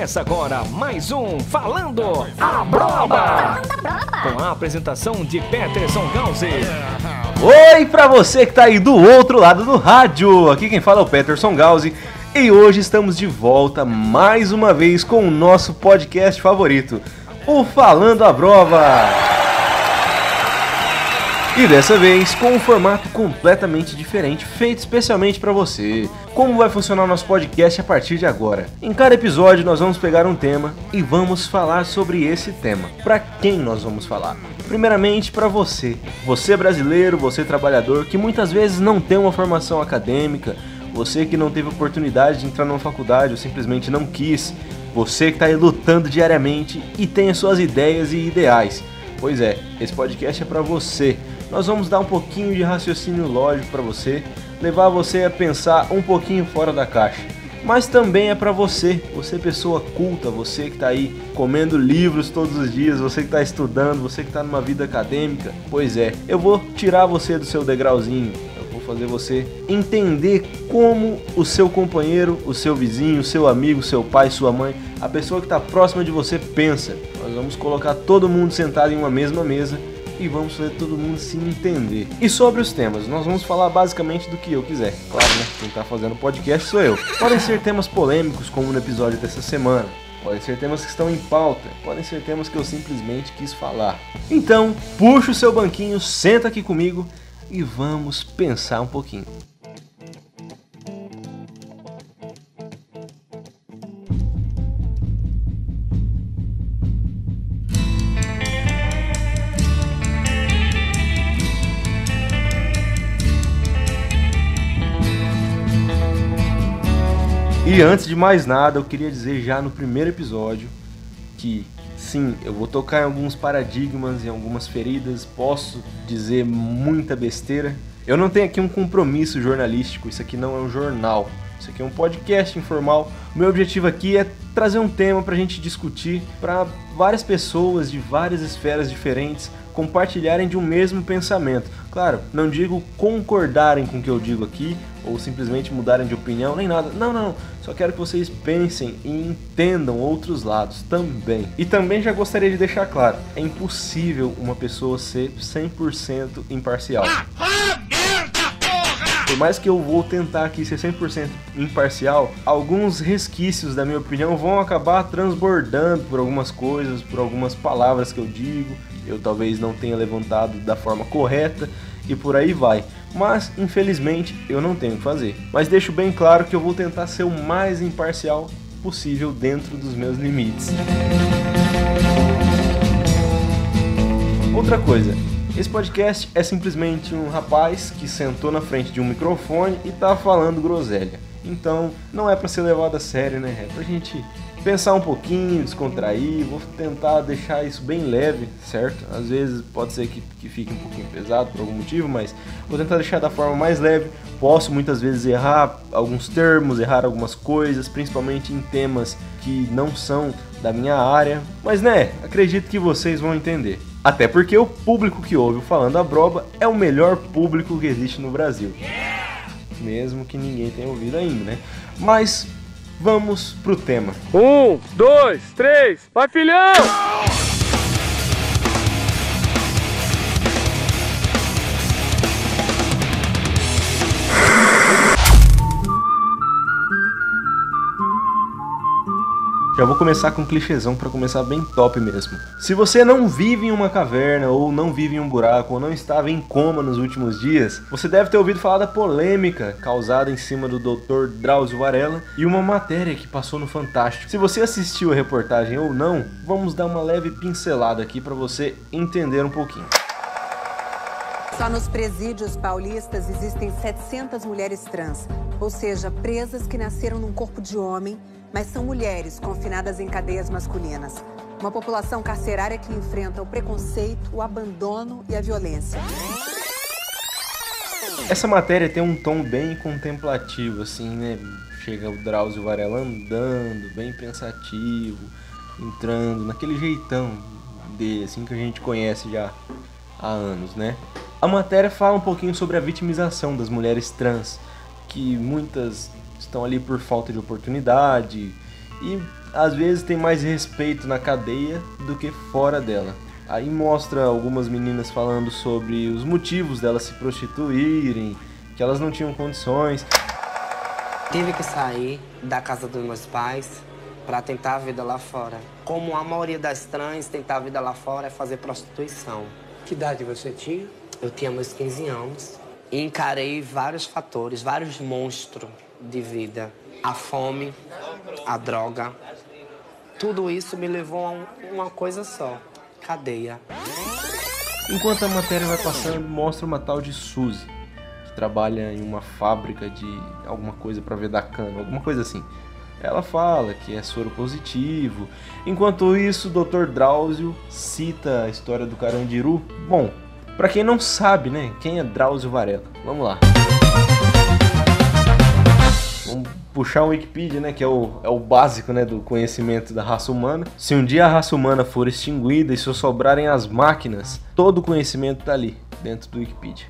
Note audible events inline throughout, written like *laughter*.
Começa agora mais um Falando a Broba! Com a apresentação de Peterson Gause. Oi pra você que tá aí do outro lado do rádio. Aqui quem fala é o Peterson Gause e hoje estamos de volta mais uma vez com o nosso podcast favorito, o Falando a Brova. E dessa vez com um formato completamente diferente, feito especialmente para você. Como vai funcionar o nosso podcast a partir de agora? Em cada episódio nós vamos pegar um tema e vamos falar sobre esse tema. Para quem nós vamos falar? Primeiramente para você, você brasileiro, você trabalhador que muitas vezes não tem uma formação acadêmica, você que não teve oportunidade de entrar numa faculdade ou simplesmente não quis, você que está aí lutando diariamente e tem as suas ideias e ideais. Pois é, esse podcast é para você nós vamos dar um pouquinho de raciocínio lógico para você, levar você a pensar um pouquinho fora da caixa. Mas também é para você, você pessoa culta, você que está aí comendo livros todos os dias, você que está estudando, você que está numa vida acadêmica. Pois é, eu vou tirar você do seu degrauzinho, eu vou fazer você entender como o seu companheiro, o seu vizinho, o seu amigo, seu pai, sua mãe, a pessoa que está próxima de você pensa. Nós vamos colocar todo mundo sentado em uma mesma mesa e vamos fazer todo mundo se entender. E sobre os temas, nós vamos falar basicamente do que eu quiser. Claro, né? Quem tá fazendo podcast sou eu. Podem ser temas polêmicos, como no episódio dessa semana. Podem ser temas que estão em pauta, podem ser temas que eu simplesmente quis falar. Então, puxa o seu banquinho, senta aqui comigo e vamos pensar um pouquinho. E antes de mais nada, eu queria dizer já no primeiro episódio que sim, eu vou tocar em alguns paradigmas, em algumas feridas, posso dizer muita besteira. Eu não tenho aqui um compromisso jornalístico, isso aqui não é um jornal, isso aqui é um podcast informal. O meu objetivo aqui é trazer um tema para a gente discutir, para várias pessoas de várias esferas diferentes compartilharem de um mesmo pensamento. Claro, não digo concordarem com o que eu digo aqui ou simplesmente mudarem de opinião, nem nada. Não, não. Só quero que vocês pensem e entendam outros lados também. E também já gostaria de deixar claro: é impossível uma pessoa ser 100% imparcial. Por mais que eu vou tentar aqui ser 100% imparcial, alguns resquícios da minha opinião vão acabar transbordando por algumas coisas, por algumas palavras que eu digo, eu talvez não tenha levantado da forma correta e por aí vai. Mas infelizmente eu não tenho o que fazer. Mas deixo bem claro que eu vou tentar ser o mais imparcial possível dentro dos meus limites. Outra coisa, esse podcast é simplesmente um rapaz que sentou na frente de um microfone e tá falando groselha. Então, não é para ser levado a sério, né? É pra gente pensar um pouquinho, descontrair, vou tentar deixar isso bem leve, certo? Às vezes pode ser que, que fique um pouquinho pesado por algum motivo, mas vou tentar deixar da forma mais leve. Posso muitas vezes errar alguns termos, errar algumas coisas, principalmente em temas que não são da minha área, mas né, acredito que vocês vão entender. Até porque o público que ouve o Falando a Broba é o melhor público que existe no Brasil. Mesmo que ninguém tenha ouvido ainda, né? Mas vamos pro tema. Um, dois, três, vai filhão! Já vou começar com um clichêzão para começar bem top mesmo. Se você não vive em uma caverna, ou não vive em um buraco, ou não estava em coma nos últimos dias, você deve ter ouvido falar da polêmica causada em cima do Dr. Drauzio Varela e uma matéria que passou no Fantástico. Se você assistiu a reportagem ou não, vamos dar uma leve pincelada aqui para você entender um pouquinho. Só nos presídios paulistas existem 700 mulheres trans, ou seja, presas que nasceram num corpo de homem mas são mulheres confinadas em cadeias masculinas. Uma população carcerária que enfrenta o preconceito, o abandono e a violência. Essa matéria tem um tom bem contemplativo, assim, né? Chega o Drauzio Varela andando, bem pensativo, entrando naquele jeitão dele, assim, que a gente conhece já há anos, né? A matéria fala um pouquinho sobre a vitimização das mulheres trans, que muitas estão ali por falta de oportunidade e às vezes tem mais respeito na cadeia do que fora dela. Aí mostra algumas meninas falando sobre os motivos delas se prostituírem, que elas não tinham condições. Tive que sair da casa dos meus pais para tentar a vida lá fora. Como a maioria das trans tentar a vida lá fora é fazer prostituição. Que idade você tinha? Eu tinha meus 15 anos encarei vários fatores, vários monstros de vida. A fome, a droga. Tudo isso me levou a uma coisa só, cadeia. Enquanto a matéria vai passando, mostra uma tal de Suzy, que trabalha em uma fábrica de alguma coisa para vedar cana, alguma coisa assim. Ela fala que é soro positivo. Enquanto isso, o Dr. Drauzio cita a história do Carandiru. Bom, para quem não sabe, né, quem é Drauzio Varela? Vamos lá. Vamos puxar o Wikipedia, né, que é o, é o básico, né, do conhecimento da raça humana. Se um dia a raça humana for extinguida e só sobrarem as máquinas, todo o conhecimento tá ali, dentro do Wikipedia.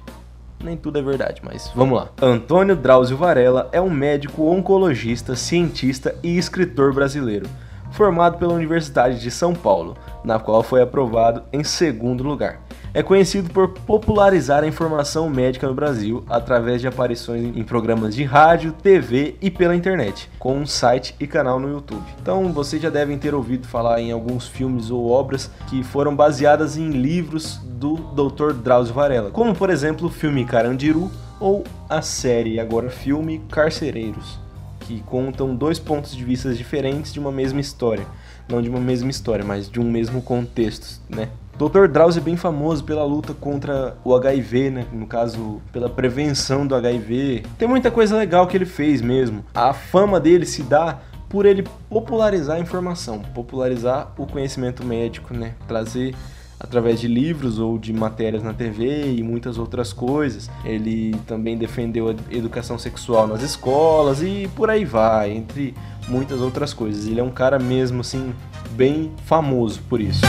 Nem tudo é verdade, mas vamos lá. Antônio Drauzio Varela é um médico oncologista, cientista e escritor brasileiro, formado pela Universidade de São Paulo, na qual foi aprovado em segundo lugar é conhecido por popularizar a informação médica no Brasil através de aparições em programas de rádio, TV e pela internet, com um site e canal no YouTube. Então vocês já devem ter ouvido falar em alguns filmes ou obras que foram baseadas em livros do Dr. Drauzio Varela, como por exemplo o filme Carandiru ou a série agora filme Carcereiros, que contam dois pontos de vista diferentes de uma mesma história, não de uma mesma história, mas de um mesmo contexto, né? Dr. Drauzio é bem famoso pela luta contra o HIV, né? No caso, pela prevenção do HIV. Tem muita coisa legal que ele fez mesmo. A fama dele se dá por ele popularizar a informação, popularizar o conhecimento médico, né? Trazer através de livros ou de matérias na TV e muitas outras coisas. Ele também defendeu a educação sexual nas escolas e por aí vai, entre muitas outras coisas. Ele é um cara mesmo assim bem famoso por isso.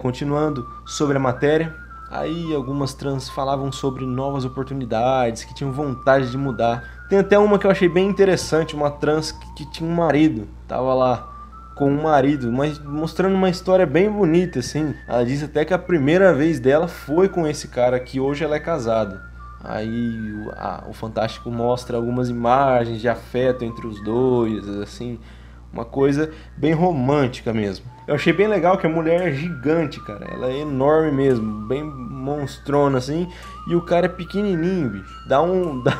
Continuando sobre a matéria, aí algumas trans falavam sobre novas oportunidades, que tinham vontade de mudar. Tem até uma que eu achei bem interessante, uma trans que, que tinha um marido, tava lá com um marido, mas mostrando uma história bem bonita, assim. Ela disse até que a primeira vez dela foi com esse cara, que hoje ela é casada. Aí a, o Fantástico mostra algumas imagens de afeto entre os dois, assim, uma coisa bem romântica mesmo. Eu achei bem legal que a mulher é gigante, cara. Ela é enorme mesmo, bem monstrona assim. E o cara é pequenininho, bicho. Dá um, *laughs* dá,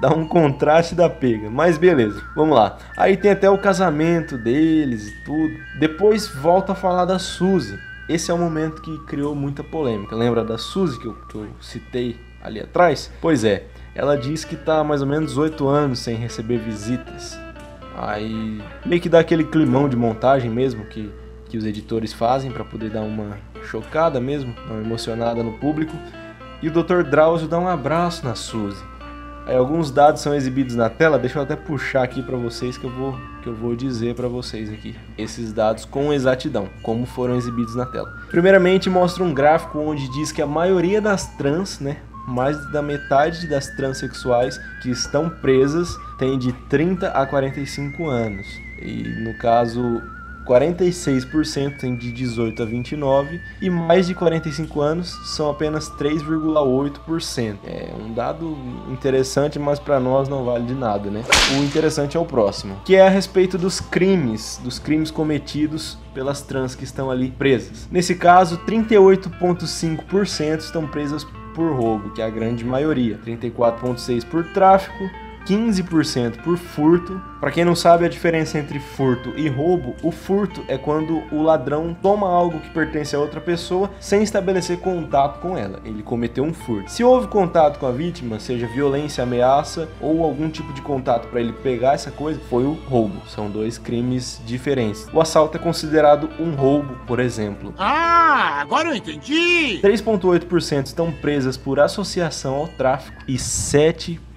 dá um contraste da pega. Mas beleza, vamos lá. Aí tem até o casamento deles e tudo. Depois volta a falar da Suzy. Esse é o momento que criou muita polêmica. Lembra da Suzy que eu, que eu citei ali atrás? Pois é, ela diz que tá mais ou menos 8 anos sem receber visitas. Aí meio que dá aquele climão de montagem mesmo que, que os editores fazem para poder dar uma chocada mesmo, uma emocionada no público. E o Dr. Drauzio dá um abraço na Suzy. Aí alguns dados são exibidos na tela, deixa eu até puxar aqui para vocês que eu vou que eu vou dizer para vocês aqui. Esses dados com exatidão, como foram exibidos na tela. Primeiramente mostra um gráfico onde diz que a maioria das trans, né, mais da metade das transexuais que estão presas tem de 30 a 45 anos. E no caso, 46% tem de 18 a 29 e mais de 45 anos são apenas 3,8%. É um dado interessante, mas para nós não vale de nada, né? O interessante é o próximo, que é a respeito dos crimes, dos crimes cometidos pelas trans que estão ali presas. Nesse caso, 38,5% estão presas por roubo, que é a grande maioria, 34,6% por tráfico, 15% por furto. Para quem não sabe a diferença entre furto e roubo, o furto é quando o ladrão toma algo que pertence a outra pessoa sem estabelecer contato com ela. Ele cometeu um furto. Se houve contato com a vítima, seja violência, ameaça ou algum tipo de contato para ele pegar essa coisa, foi o roubo. São dois crimes diferentes. O assalto é considerado um roubo, por exemplo. Ah, agora eu entendi! 3,8% estão presas por associação ao tráfico e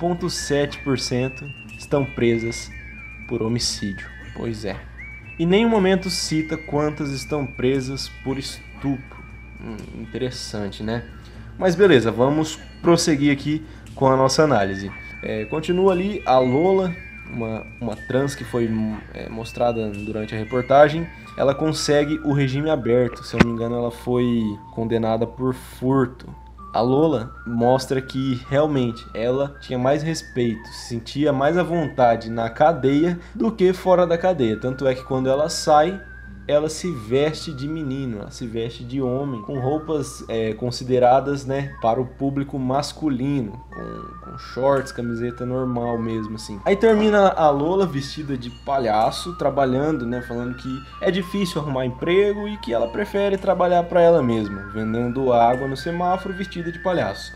7,7% estão presas por homicídio. Pois é. Em nenhum momento cita quantas estão presas por estupro. Hum, interessante, né? Mas beleza, vamos prosseguir aqui com a nossa análise. É, continua ali a Lola, uma, uma trans que foi é, mostrada durante a reportagem, ela consegue o regime aberto. Se eu não me engano, ela foi condenada por furto. A Lola mostra que realmente ela tinha mais respeito, se sentia mais à vontade na cadeia do que fora da cadeia. Tanto é que quando ela sai, ela se veste de menino, ela se veste de homem, com roupas é, consideradas né, para o público masculino, com, com, shorts, camiseta normal mesmo assim. Aí termina a Lola vestida de palhaço, trabalhando, né, falando que é difícil arrumar emprego e que ela prefere trabalhar para ela mesma, vendendo água no semáforo vestida de palhaço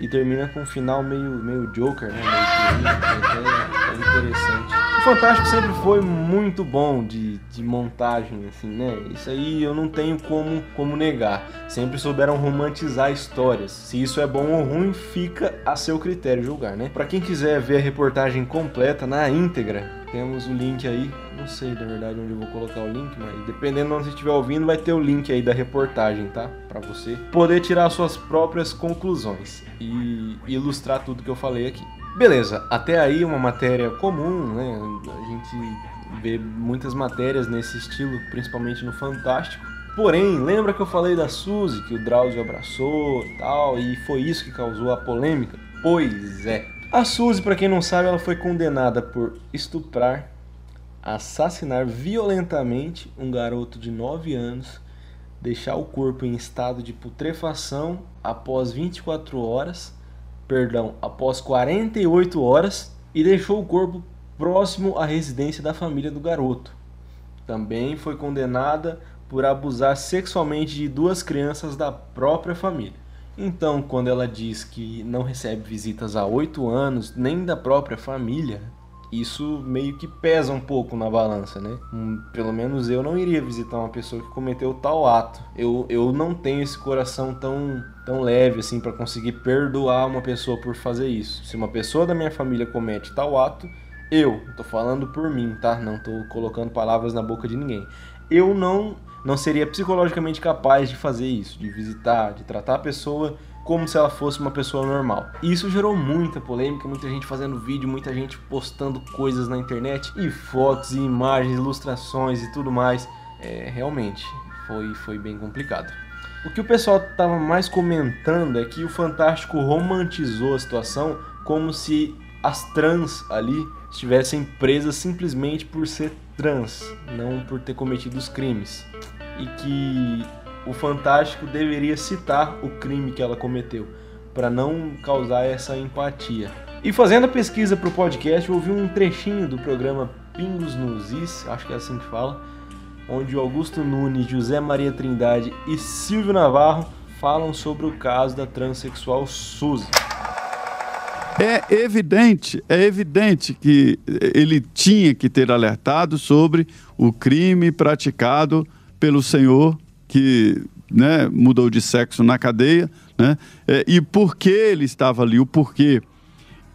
e termina com um final meio, meio Joker, né? Meio *laughs* interessante. O Fantástico sempre foi muito bom de, de montagem, assim, né? Isso aí eu não tenho como, como negar. Sempre souberam romantizar histórias. Se isso é bom ou ruim, fica a seu critério julgar, né? Para quem quiser ver a reportagem completa na íntegra, temos o link aí. Não sei, na verdade, onde eu vou colocar o link, mas dependendo de onde você estiver ouvindo, vai ter o link aí da reportagem, tá? Para você poder tirar suas próprias conclusões e ilustrar tudo que eu falei aqui. Beleza, até aí uma matéria comum, né? A gente vê muitas matérias nesse estilo, principalmente no Fantástico. Porém, lembra que eu falei da Suzy, que o Drauzio abraçou e tal, e foi isso que causou a polêmica? Pois é. A Suzy, para quem não sabe, ela foi condenada por estuprar, assassinar violentamente um garoto de 9 anos, deixar o corpo em estado de putrefação após 24 horas, perdão, após 48 horas e deixou o corpo próximo à residência da família do garoto. Também foi condenada por abusar sexualmente de duas crianças da própria família. Então, quando ela diz que não recebe visitas há oito anos, nem da própria família, isso meio que pesa um pouco na balança, né? Hum, pelo menos eu não iria visitar uma pessoa que cometeu tal ato. Eu, eu não tenho esse coração tão, tão leve assim para conseguir perdoar uma pessoa por fazer isso. Se uma pessoa da minha família comete tal ato, eu, tô falando por mim, tá? Não tô colocando palavras na boca de ninguém. Eu não não seria psicologicamente capaz de fazer isso, de visitar, de tratar a pessoa como se ela fosse uma pessoa normal. E isso gerou muita polêmica, muita gente fazendo vídeo, muita gente postando coisas na internet, e fotos, e imagens, ilustrações e tudo mais. É, realmente, foi, foi bem complicado. O que o pessoal estava mais comentando é que o Fantástico romantizou a situação como se as trans ali estivessem presas simplesmente por ser trans, não por ter cometido os crimes e que o Fantástico deveria citar o crime que ela cometeu, para não causar essa empatia. E fazendo a pesquisa para o podcast, eu ouvi um trechinho do programa Pingos nos Is, acho que é assim que fala, onde Augusto Nunes, José Maria Trindade e Silvio Navarro falam sobre o caso da transexual Suzy. É evidente, é evidente que ele tinha que ter alertado sobre o crime praticado pelo senhor que né, mudou de sexo na cadeia, né, é, e por que ele estava ali, o porquê.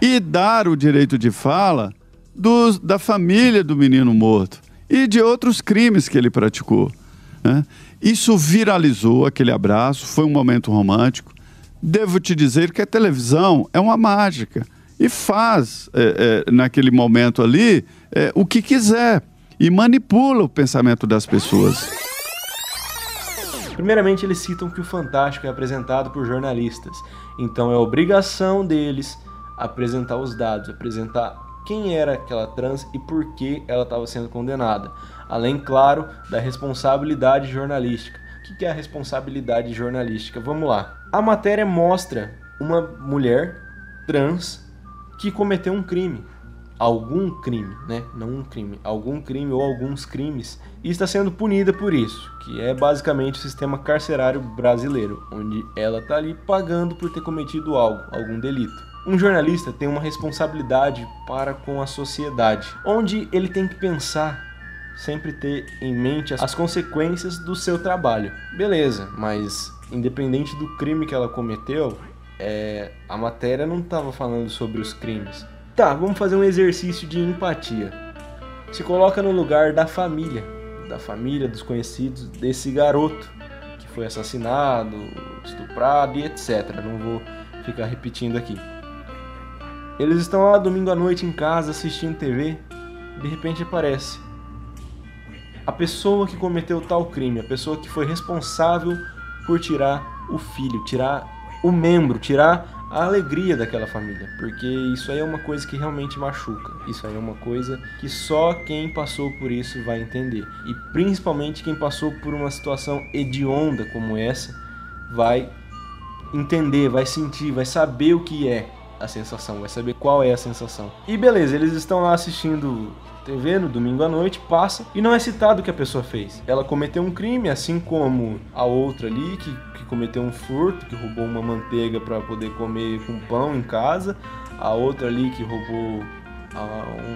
E dar o direito de fala dos, da família do menino morto e de outros crimes que ele praticou. Né? Isso viralizou aquele abraço, foi um momento romântico. Devo te dizer que a televisão é uma mágica e faz, é, é, naquele momento ali, é, o que quiser e manipula o pensamento das pessoas. Primeiramente, eles citam que o Fantástico é apresentado por jornalistas, então é obrigação deles apresentar os dados, apresentar quem era aquela trans e por que ela estava sendo condenada. Além, claro, da responsabilidade jornalística. O que é a responsabilidade jornalística? Vamos lá. A matéria mostra uma mulher trans que cometeu um crime algum crime, né? Não um crime, algum crime ou alguns crimes e está sendo punida por isso, que é basicamente o sistema carcerário brasileiro, onde ela está ali pagando por ter cometido algo, algum delito. Um jornalista tem uma responsabilidade para com a sociedade, onde ele tem que pensar, sempre ter em mente as consequências do seu trabalho. Beleza, mas independente do crime que ela cometeu, é, a matéria não estava falando sobre os crimes Tá, vamos fazer um exercício de empatia. Se coloca no lugar da família, da família, dos conhecidos desse garoto que foi assassinado, estuprado e etc. Não vou ficar repetindo aqui. Eles estão lá domingo à noite em casa assistindo TV, de repente aparece a pessoa que cometeu tal crime, a pessoa que foi responsável por tirar o filho, tirar o membro, tirar a alegria daquela família, porque isso aí é uma coisa que realmente machuca. Isso aí é uma coisa que só quem passou por isso vai entender. E principalmente quem passou por uma situação hedionda como essa vai entender, vai sentir, vai saber o que é a sensação, vai saber qual é a sensação. E beleza, eles estão lá assistindo TV no domingo à noite, passa e não é citado o que a pessoa fez. Ela cometeu um crime, assim como a outra ali que, cometeu um furto, que roubou uma manteiga para poder comer com pão em casa, a outra ali que roubou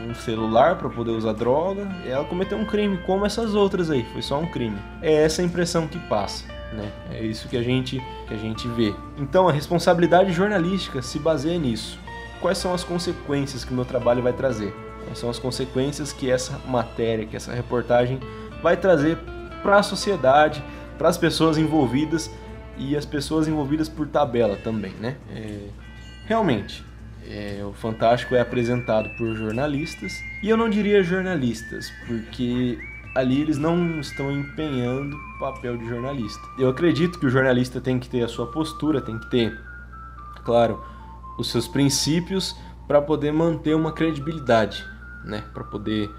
um celular para poder usar droga. Ela cometeu um crime como essas outras aí, foi só um crime. É essa a impressão que passa. Né? É isso que a gente que a gente vê. Então a responsabilidade jornalística se baseia nisso. Quais são as consequências que o meu trabalho vai trazer? Quais são as consequências que essa matéria, que essa reportagem vai trazer para a sociedade, para as pessoas envolvidas e as pessoas envolvidas por tabela também, né? É, realmente, é, o Fantástico é apresentado por jornalistas e eu não diria jornalistas, porque ali eles não estão empenhando o papel de jornalista. Eu acredito que o jornalista tem que ter a sua postura, tem que ter, claro, os seus princípios para poder manter uma credibilidade né, para poder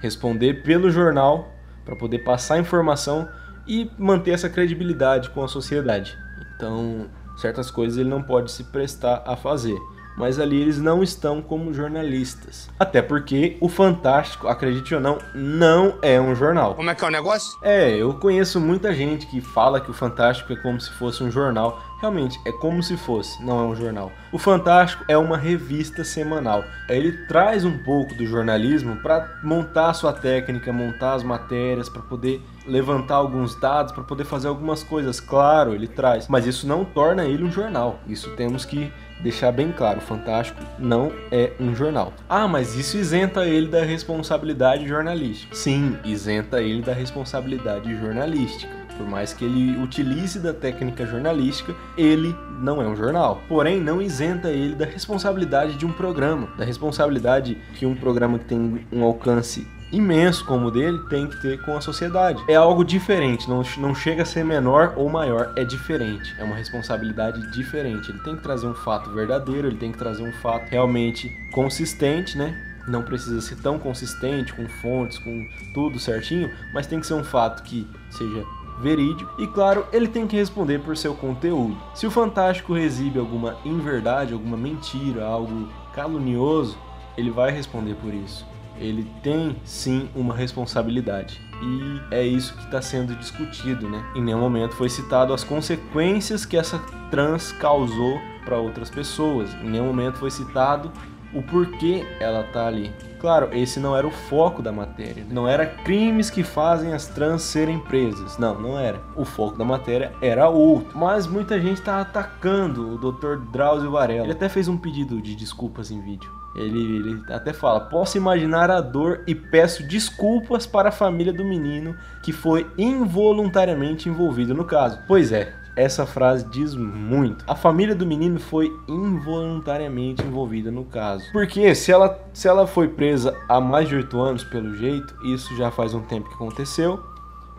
responder pelo jornal, para poder passar informação e manter essa credibilidade com a sociedade. Então, certas coisas ele não pode se prestar a fazer. Mas ali eles não estão como jornalistas. Até porque o Fantástico, acredite ou não, não é um jornal. Como é que é o negócio? É, eu conheço muita gente que fala que o Fantástico é como se fosse um jornal. Realmente, é como se fosse, não é um jornal. O Fantástico é uma revista semanal. Ele traz um pouco do jornalismo para montar a sua técnica, montar as matérias, para poder levantar alguns dados, para poder fazer algumas coisas. Claro, ele traz, mas isso não torna ele um jornal. Isso temos que deixar bem claro: o Fantástico não é um jornal. Ah, mas isso isenta ele da responsabilidade jornalística. Sim, isenta ele da responsabilidade jornalística. Por mais que ele utilize da técnica jornalística, ele não é um jornal. Porém, não isenta ele da responsabilidade de um programa, da responsabilidade que um programa que tem um alcance imenso como o dele tem que ter com a sociedade. É algo diferente, não, não chega a ser menor ou maior, é diferente. É uma responsabilidade diferente. Ele tem que trazer um fato verdadeiro, ele tem que trazer um fato realmente consistente, né? Não precisa ser tão consistente, com fontes, com tudo certinho, mas tem que ser um fato que seja verídico e, claro, ele tem que responder por seu conteúdo. Se o Fantástico exibe alguma inverdade, alguma mentira, algo calunioso, ele vai responder por isso. Ele tem sim uma responsabilidade. E é isso que está sendo discutido, né? Em nenhum momento foi citado as consequências que essa trans causou para outras pessoas. Em nenhum momento foi citado o porquê ela tá ali. Claro, esse não era o foco da matéria. Não era crimes que fazem as trans serem presas. Não, não era. O foco da matéria era outro. Mas muita gente tá atacando o Dr. Drauzio Varela. Ele até fez um pedido de desculpas em vídeo. Ele, ele até fala: Posso imaginar a dor e peço desculpas para a família do menino que foi involuntariamente envolvido no caso. Pois é, essa frase diz muito. A família do menino foi involuntariamente envolvida no caso. Porque se ela, se ela foi presa há mais de oito anos, pelo jeito, isso já faz um tempo que aconteceu.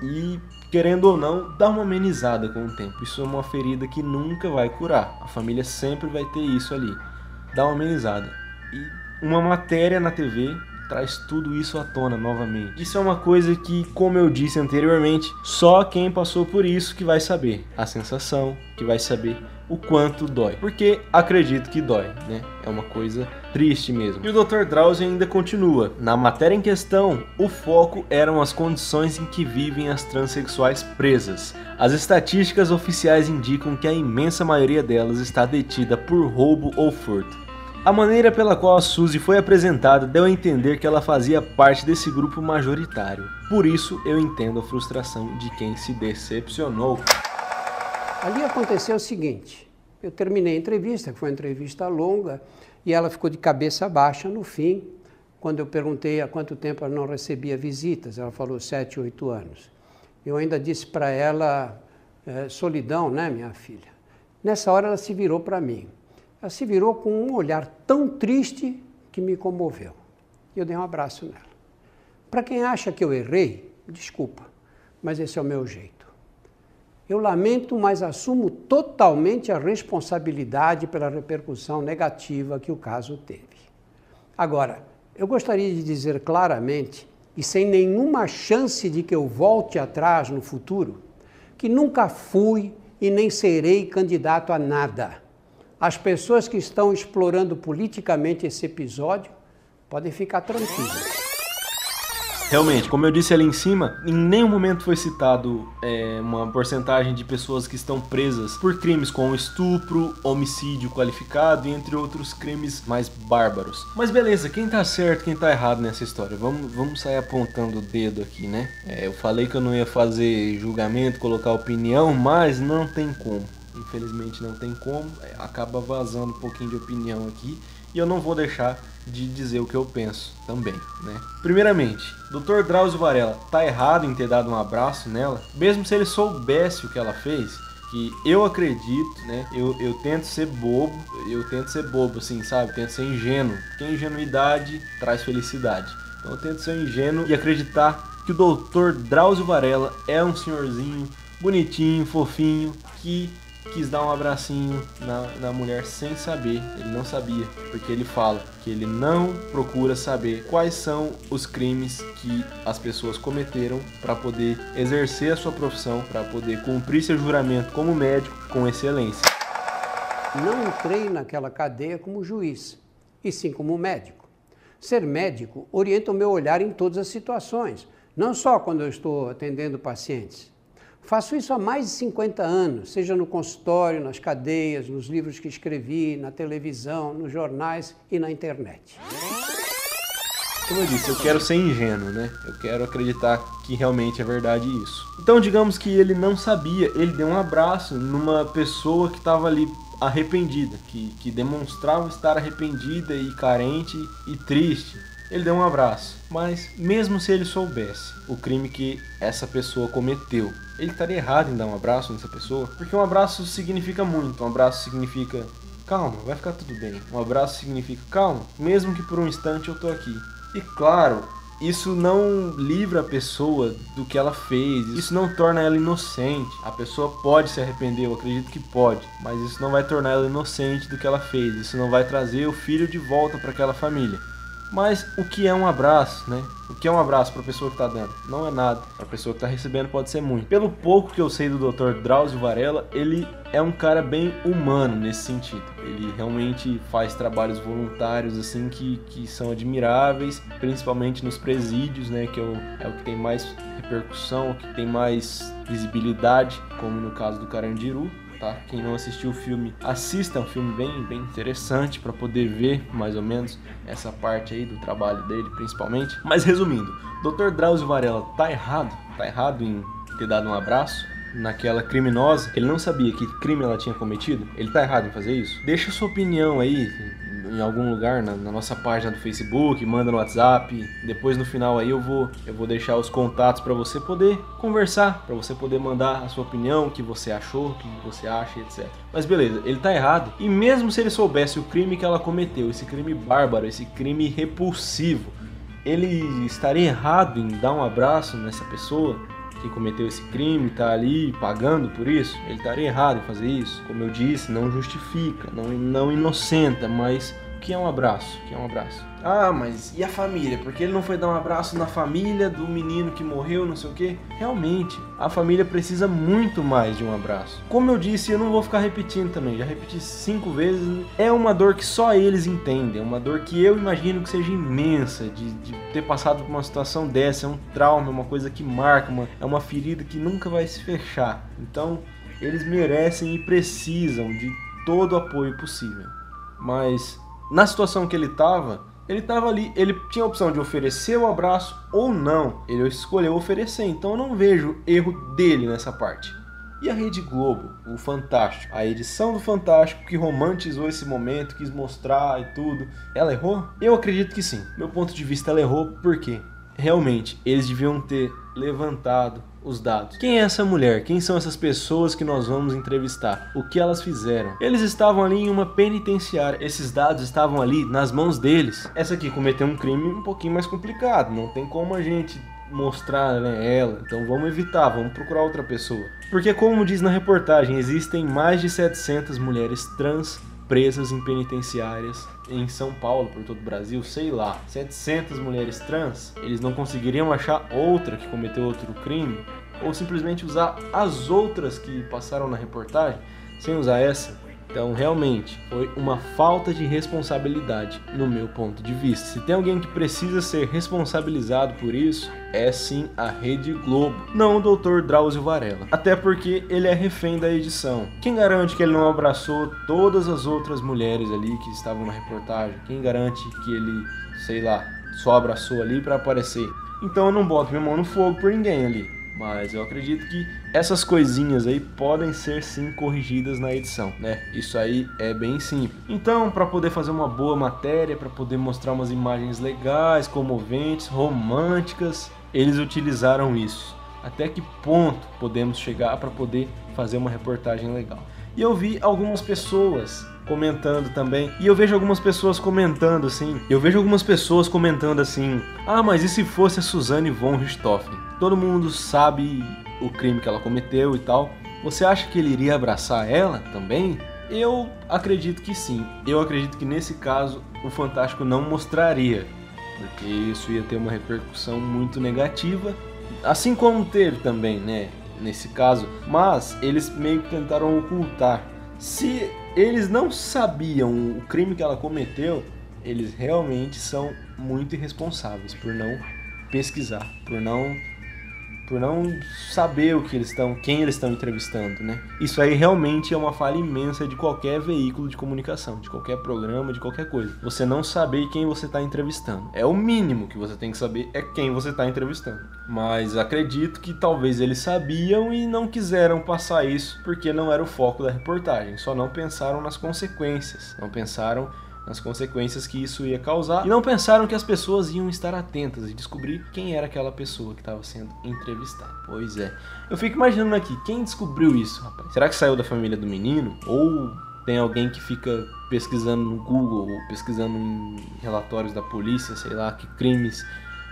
E querendo ou não, dá uma amenizada com o tempo. Isso é uma ferida que nunca vai curar. A família sempre vai ter isso ali. Dá uma amenizada. E uma matéria na TV traz tudo isso à tona novamente. Isso é uma coisa que, como eu disse anteriormente, só quem passou por isso que vai saber a sensação, que vai saber o quanto dói. Porque acredito que dói, né? É uma coisa triste mesmo. E o Dr. Drauzio ainda continua. Na matéria em questão, o foco eram as condições em que vivem as transexuais presas. As estatísticas oficiais indicam que a imensa maioria delas está detida por roubo ou furto. A maneira pela qual a Suzy foi apresentada deu a entender que ela fazia parte desse grupo majoritário. Por isso, eu entendo a frustração de quem se decepcionou. Ali aconteceu o seguinte: eu terminei a entrevista, que foi uma entrevista longa, e ela ficou de cabeça baixa no fim, quando eu perguntei há quanto tempo ela não recebia visitas. Ela falou sete, oito anos. Eu ainda disse para ela: é, solidão, né, minha filha? Nessa hora ela se virou para mim Ela se virou com um olhar tão triste que me comoveu. E eu dei um abraço nela. Para quem acha que eu errei, desculpa, mas esse é o meu jeito. Eu lamento, mas assumo totalmente a responsabilidade pela repercussão negativa que o caso teve. Agora, eu gostaria de dizer claramente, e sem nenhuma chance de que eu volte atrás no futuro, que nunca fui e nem serei candidato a nada. As pessoas que estão explorando politicamente esse episódio podem ficar tranquilas. Realmente, como eu disse ali em cima, em nenhum momento foi citado é, uma porcentagem de pessoas que estão presas por crimes como estupro, homicídio qualificado e entre outros crimes mais bárbaros. Mas beleza, quem tá certo, quem tá errado nessa história? Vamos, vamos sair apontando o dedo aqui, né? É, eu falei que eu não ia fazer julgamento, colocar opinião, mas não tem como. Infelizmente não tem como, é, acaba vazando um pouquinho de opinião aqui e eu não vou deixar de dizer o que eu penso também, né? Primeiramente, Dr. Drauzio Varela tá errado em ter dado um abraço nela, mesmo se ele soubesse o que ela fez, que eu acredito, né? Eu, eu tento ser bobo, eu tento ser bobo, assim, sabe? Tento ser ingênuo, porque ingenuidade traz felicidade. Então eu tento ser ingênuo e acreditar que o Dr. Drauzio Varela é um senhorzinho bonitinho, fofinho, que quis dar um abracinho na, na mulher sem saber, ele não sabia, porque ele fala que ele não procura saber quais são os crimes que as pessoas cometeram para poder exercer a sua profissão, para poder cumprir seu juramento como médico com excelência. Não entrei naquela cadeia como juiz, e sim como médico. Ser médico orienta o meu olhar em todas as situações, não só quando eu estou atendendo pacientes. Faço isso há mais de 50 anos, seja no consultório, nas cadeias, nos livros que escrevi, na televisão, nos jornais e na internet. Como eu disse, eu quero ser ingênuo, né? Eu quero acreditar que realmente é verdade isso. Então, digamos que ele não sabia, ele deu um abraço numa pessoa que estava ali arrependida, que, que demonstrava estar arrependida e carente e triste ele deu um abraço. Mas, mesmo se ele soubesse o crime que essa pessoa cometeu, ele estaria errado em dar um abraço nessa pessoa? Porque um abraço significa muito. Um abraço significa calma, vai ficar tudo bem. Um abraço significa calma, mesmo que por um instante eu tô aqui. E claro, isso não livra a pessoa do que ela fez, isso não torna ela inocente. A pessoa pode se arrepender, eu acredito que pode, mas isso não vai tornar ela inocente do que ela fez, isso não vai trazer o filho de volta para aquela família. Mas o que é um abraço, né? O que é um abraço para a pessoa que está dando? Não é nada. Para a pessoa que está recebendo pode ser muito. Pelo pouco que eu sei do Dr. Drauzio Varela, ele é um cara bem humano nesse sentido. Ele realmente faz trabalhos voluntários assim que, que são admiráveis, principalmente nos presídios, né? Que é o, é o que tem mais repercussão, o que tem mais visibilidade, como no caso do Carandiru tá? Quem não assistiu o filme, assista, é um filme bem, bem interessante para poder ver mais ou menos essa parte aí do trabalho dele, principalmente. Mas resumindo, Dr. Drauzio Varela tá errado, tá errado em ter dado um abraço naquela criminosa, ele não sabia que crime ela tinha cometido, ele tá errado em fazer isso? Deixa sua opinião aí, em algum lugar na, na, nossa página do Facebook, manda no WhatsApp. Depois no final aí eu vou eu vou deixar os contatos para você poder conversar, para você poder mandar a sua opinião, o que você achou, o que você acha, etc. Mas beleza, ele tá errado. E mesmo se ele soubesse o crime que ela cometeu, esse crime bárbaro, esse crime repulsivo, ele estaria errado em dar um abraço nessa pessoa? Que cometeu esse crime está ali pagando por isso, ele estaria errado em fazer isso. Como eu disse, não justifica, não, não inocenta, mas que é um abraço? Que é um abraço? Ah, mas e a família? Porque ele não foi dar um abraço na família do menino que morreu, não sei o quê? Realmente, a família precisa muito mais de um abraço. Como eu disse, eu não vou ficar repetindo também, já repeti cinco vezes. É uma dor que só eles entendem, é uma dor que eu imagino que seja imensa de, de ter passado por uma situação dessa. É um trauma, é uma coisa que marca, uma, é uma ferida que nunca vai se fechar. Então, eles merecem e precisam de todo o apoio possível. Mas na situação que ele estava, ele estava ali, ele tinha a opção de oferecer o abraço ou não. Ele escolheu oferecer, então eu não vejo erro dele nessa parte. E a Rede Globo, o Fantástico, a edição do Fantástico que romantizou esse momento, quis mostrar e tudo, ela errou? Eu acredito que sim. Meu ponto de vista, ela errou porque realmente eles deviam ter levantado os dados. Quem é essa mulher? Quem são essas pessoas que nós vamos entrevistar? O que elas fizeram? Eles estavam ali em uma penitenciária. Esses dados estavam ali nas mãos deles. Essa aqui cometeu um crime um pouquinho mais complicado. Não tem como a gente mostrar né, ela. Então vamos evitar, vamos procurar outra pessoa. Porque como diz na reportagem, existem mais de 700 mulheres trans presas em penitenciárias em São Paulo, por todo o Brasil, sei lá, 700 mulheres trans, eles não conseguiriam achar outra que cometeu outro crime ou simplesmente usar as outras que passaram na reportagem sem usar essa? Então, realmente, foi uma falta de responsabilidade, no meu ponto de vista. Se tem alguém que precisa ser responsabilizado por isso, é sim a Rede Globo, não o Dr. Drauzio Varela. Até porque ele é refém da edição. Quem garante que ele não abraçou todas as outras mulheres ali que estavam na reportagem? Quem garante que ele, sei lá, só abraçou ali para aparecer? Então eu não boto minha mão no fogo por ninguém ali. Mas eu acredito que essas coisinhas aí podem ser sim corrigidas na edição, né? Isso aí é bem simples. Então, para poder fazer uma boa matéria, para poder mostrar umas imagens legais, comoventes, românticas, eles utilizaram isso. Até que ponto podemos chegar para poder fazer uma reportagem legal? E eu vi algumas pessoas comentando também. E eu vejo algumas pessoas comentando assim. Eu vejo algumas pessoas comentando assim: "Ah, mas e se fosse a Suzane von Richthofen?" todo mundo sabe o crime que ela cometeu e tal. Você acha que ele iria abraçar ela também? Eu acredito que sim. Eu acredito que nesse caso o Fantástico não mostraria, porque isso ia ter uma repercussão muito negativa, assim como teve também, né? Nesse caso, mas eles meio que tentaram ocultar. Se eles não sabiam o crime que ela cometeu, eles realmente são muito irresponsáveis por não pesquisar, por não por não saber o que eles estão, quem eles estão entrevistando, né? Isso aí realmente é uma falha imensa de qualquer veículo de comunicação, de qualquer programa, de qualquer coisa. Você não saber quem você está entrevistando. É o mínimo que você tem que saber é quem você está entrevistando. Mas acredito que talvez eles sabiam e não quiseram passar isso porque não era o foco da reportagem. Só não pensaram nas consequências, não pensaram nas consequências que isso ia causar e não pensaram que as pessoas iam estar atentas e descobrir quem era aquela pessoa que estava sendo entrevistada. Pois é. Eu fico imaginando aqui, quem descobriu isso, rapaz? Será que saiu da família do menino? Ou tem alguém que fica pesquisando no Google ou pesquisando em relatórios da polícia, sei lá, que crimes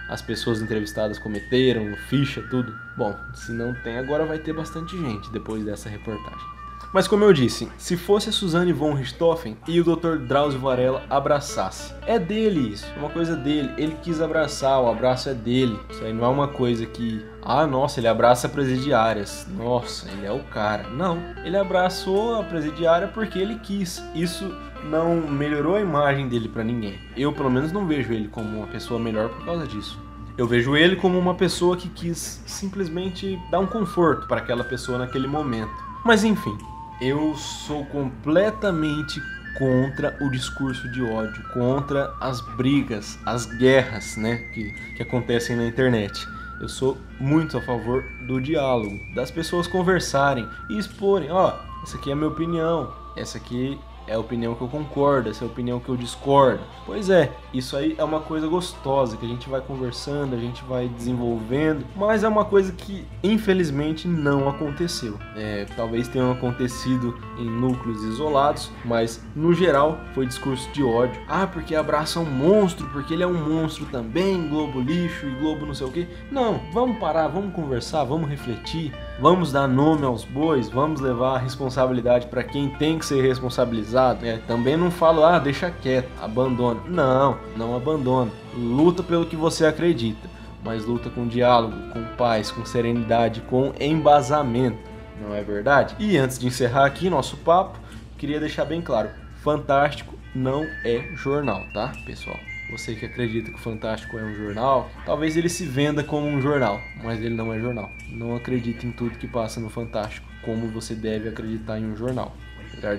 as pessoas entrevistadas cometeram, ficha, tudo. Bom, se não tem, agora vai ter bastante gente depois dessa reportagem. Mas como eu disse, se fosse a Suzane von Richthofen e o Dr. Drauzio Varela abraçasse. É dele isso, é uma coisa dele. Ele quis abraçar, o abraço é dele. Isso aí não é uma coisa que, ah, nossa, ele abraça presidiárias. Nossa, ele é o cara. Não, ele abraçou a presidiária porque ele quis. Isso não melhorou a imagem dele para ninguém. Eu, pelo menos, não vejo ele como uma pessoa melhor por causa disso. Eu vejo ele como uma pessoa que quis simplesmente dar um conforto para aquela pessoa naquele momento. Mas enfim, eu sou completamente contra o discurso de ódio, contra as brigas, as guerras, né, que, que acontecem na internet. Eu sou muito a favor do diálogo, das pessoas conversarem e exporem, ó, oh, essa aqui é a minha opinião, essa aqui é a opinião que eu concordo, essa é a opinião que eu discordo. Pois é, isso aí é uma coisa gostosa que a gente vai conversando, a gente vai desenvolvendo, mas é uma coisa que infelizmente não aconteceu. É, talvez tenham acontecido em núcleos isolados, mas no geral foi discurso de ódio. Ah, porque abraça um monstro, porque ele é um monstro também, Globo lixo e Globo não sei o que. Não, vamos parar, vamos conversar, vamos refletir, vamos dar nome aos bois, vamos levar a responsabilidade para quem tem que ser responsabilizado é, também não falo, ah, deixa quieto, abandona. Não, não abandona. Luta pelo que você acredita, mas luta com diálogo, com paz, com serenidade, com embasamento. Não é verdade? E antes de encerrar aqui nosso papo, queria deixar bem claro: Fantástico não é jornal, tá, pessoal? Você que acredita que o Fantástico é um jornal, talvez ele se venda como um jornal, mas ele não é jornal. Não acredite em tudo que passa no Fantástico, como você deve acreditar em um jornal.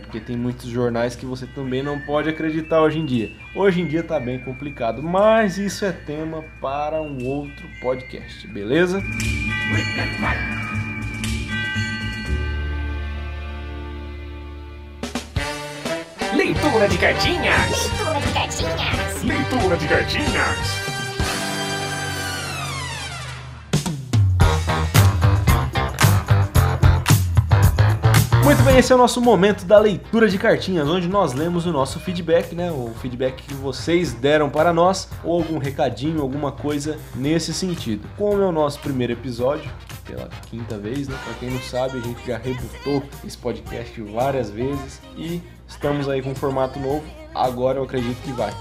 Porque tem muitos jornais que você também não pode acreditar hoje em dia. Hoje em dia tá bem complicado, mas isso é tema para um outro podcast, beleza? Leitura de cartinhas. Leitura de cartinhas. Leitura de cartinhas. Muito bem, esse é o nosso momento da leitura de cartinhas, onde nós lemos o nosso feedback, né? O feedback que vocês deram para nós, ou algum recadinho, alguma coisa nesse sentido. Como é o nosso primeiro episódio, pela quinta vez, né? Pra quem não sabe, a gente já rebutou esse podcast várias vezes e estamos aí com um formato novo. Agora eu acredito que vai.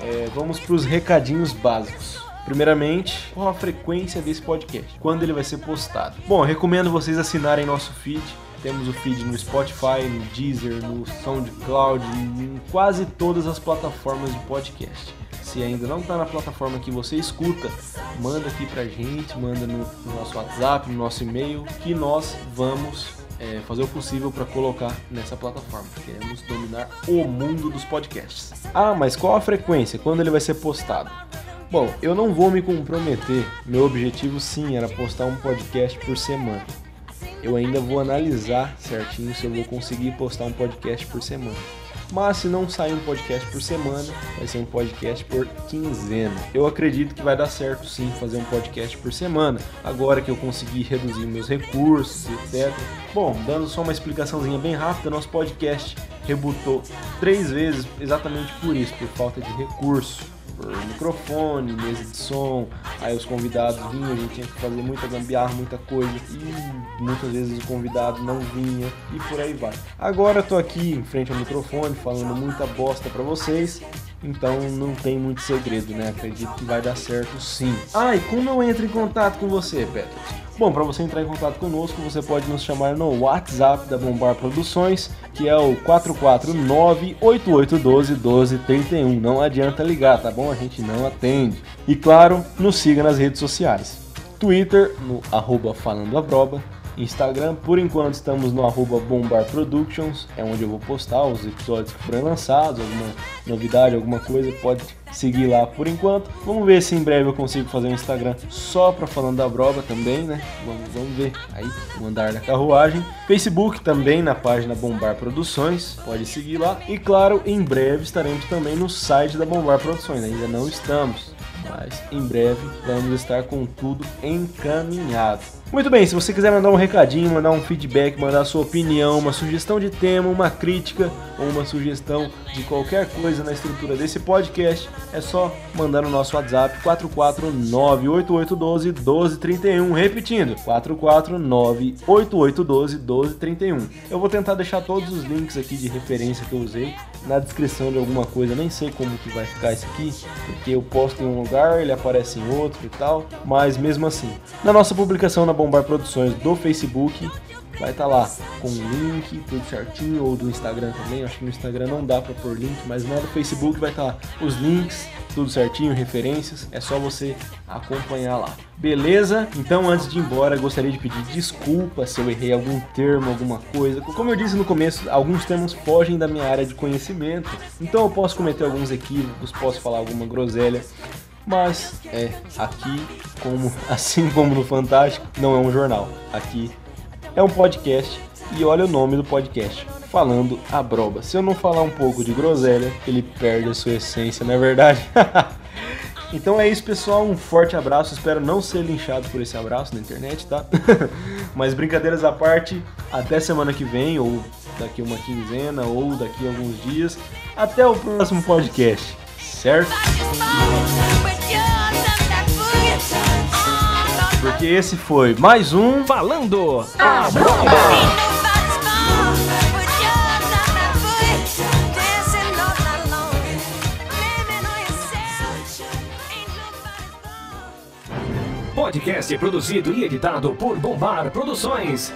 É, vamos para os recadinhos básicos. Primeiramente, qual a frequência desse podcast? Quando ele vai ser postado? Bom, recomendo vocês assinarem nosso feed. Temos o feed no Spotify, no Deezer, no SoundCloud, em quase todas as plataformas de podcast. Se ainda não está na plataforma que você escuta, manda aqui pra gente, manda no, no nosso WhatsApp, no nosso e-mail, que nós vamos é, fazer o possível para colocar nessa plataforma. Queremos dominar o mundo dos podcasts. Ah, mas qual a frequência? Quando ele vai ser postado? Bom, eu não vou me comprometer. Meu objetivo sim era postar um podcast por semana eu ainda vou analisar certinho se eu vou conseguir postar um podcast por semana. Mas se não sair um podcast por semana, vai ser um podcast por quinzena. Eu acredito que vai dar certo sim fazer um podcast por semana, agora que eu consegui reduzir meus recursos, etc. Bom, dando só uma explicaçãozinha bem rápida, nosso podcast rebutou três vezes exatamente por isso, por falta de recurso microfone, mesa de som, aí os convidados vinham, a gente tinha que fazer muita gambiarra, muita coisa, e muitas vezes o convidado não vinha, e por aí vai. Agora eu tô aqui em frente ao microfone, falando muita bosta para vocês, então não tem muito segredo, né? Acredito que vai dar certo sim. Ah, e como eu entro em contato com você, Petros? Bom, para você entrar em contato conosco, você pode nos chamar no WhatsApp da Bombar Produções, que é o 449-8812-1231. Não adianta ligar, tá bom? A gente não atende. E claro, nos siga nas redes sociais. Twitter, no arroba Falando Instagram, por enquanto estamos no arroba Bombar Productions, é onde eu vou postar os episódios que forem lançados, alguma novidade, alguma coisa, pode seguir lá por enquanto. Vamos ver se em breve eu consigo fazer um Instagram só para falando da Broba também, né? Vamos, vamos ver aí o andar da carruagem. Facebook também na página Bombar Produções, pode seguir lá. E claro, em breve estaremos também no site da Bombar Produções, ainda não estamos mas em breve vamos estar com tudo encaminhado. Muito bem, se você quiser mandar um recadinho, mandar um feedback, mandar sua opinião, uma sugestão de tema, uma crítica ou uma sugestão de qualquer coisa na estrutura desse podcast, é só mandar no nosso WhatsApp 44988121231, repetindo, 44988121231. Eu vou tentar deixar todos os links aqui de referência que eu usei na descrição de alguma coisa, nem sei como que vai ficar isso aqui, porque eu posto em um lugar, ele aparece em outro e tal, mas mesmo assim. Na nossa publicação na Bombar Produções do Facebook, vai estar tá lá com link, tudo certinho, ou do Instagram também. Acho que no Instagram não dá para pôr link, mas no Facebook vai estar tá os links, tudo certinho, referências. É só você acompanhar lá. Beleza? Então, antes de ir embora, gostaria de pedir desculpa se eu errei algum termo, alguma coisa. Como eu disse no começo, alguns termos fogem da minha área de conhecimento, então eu posso cometer alguns equívocos, posso falar alguma groselha. Mas é aqui, como *laughs* assim como no Fantástico, não é um jornal. Aqui é um podcast e olha o nome do podcast, falando a broba. Se eu não falar um pouco de groselha, ele perde a sua essência, não é verdade? *laughs* então é isso, pessoal. Um forte abraço. Espero não ser linchado por esse abraço na internet, tá? *laughs* Mas brincadeiras à parte, até semana que vem, ou daqui uma quinzena, ou daqui alguns dias. Até o próximo podcast, certo? Porque esse foi mais um Falando a Bola. Podcast produzido e editado por Bombar Produções.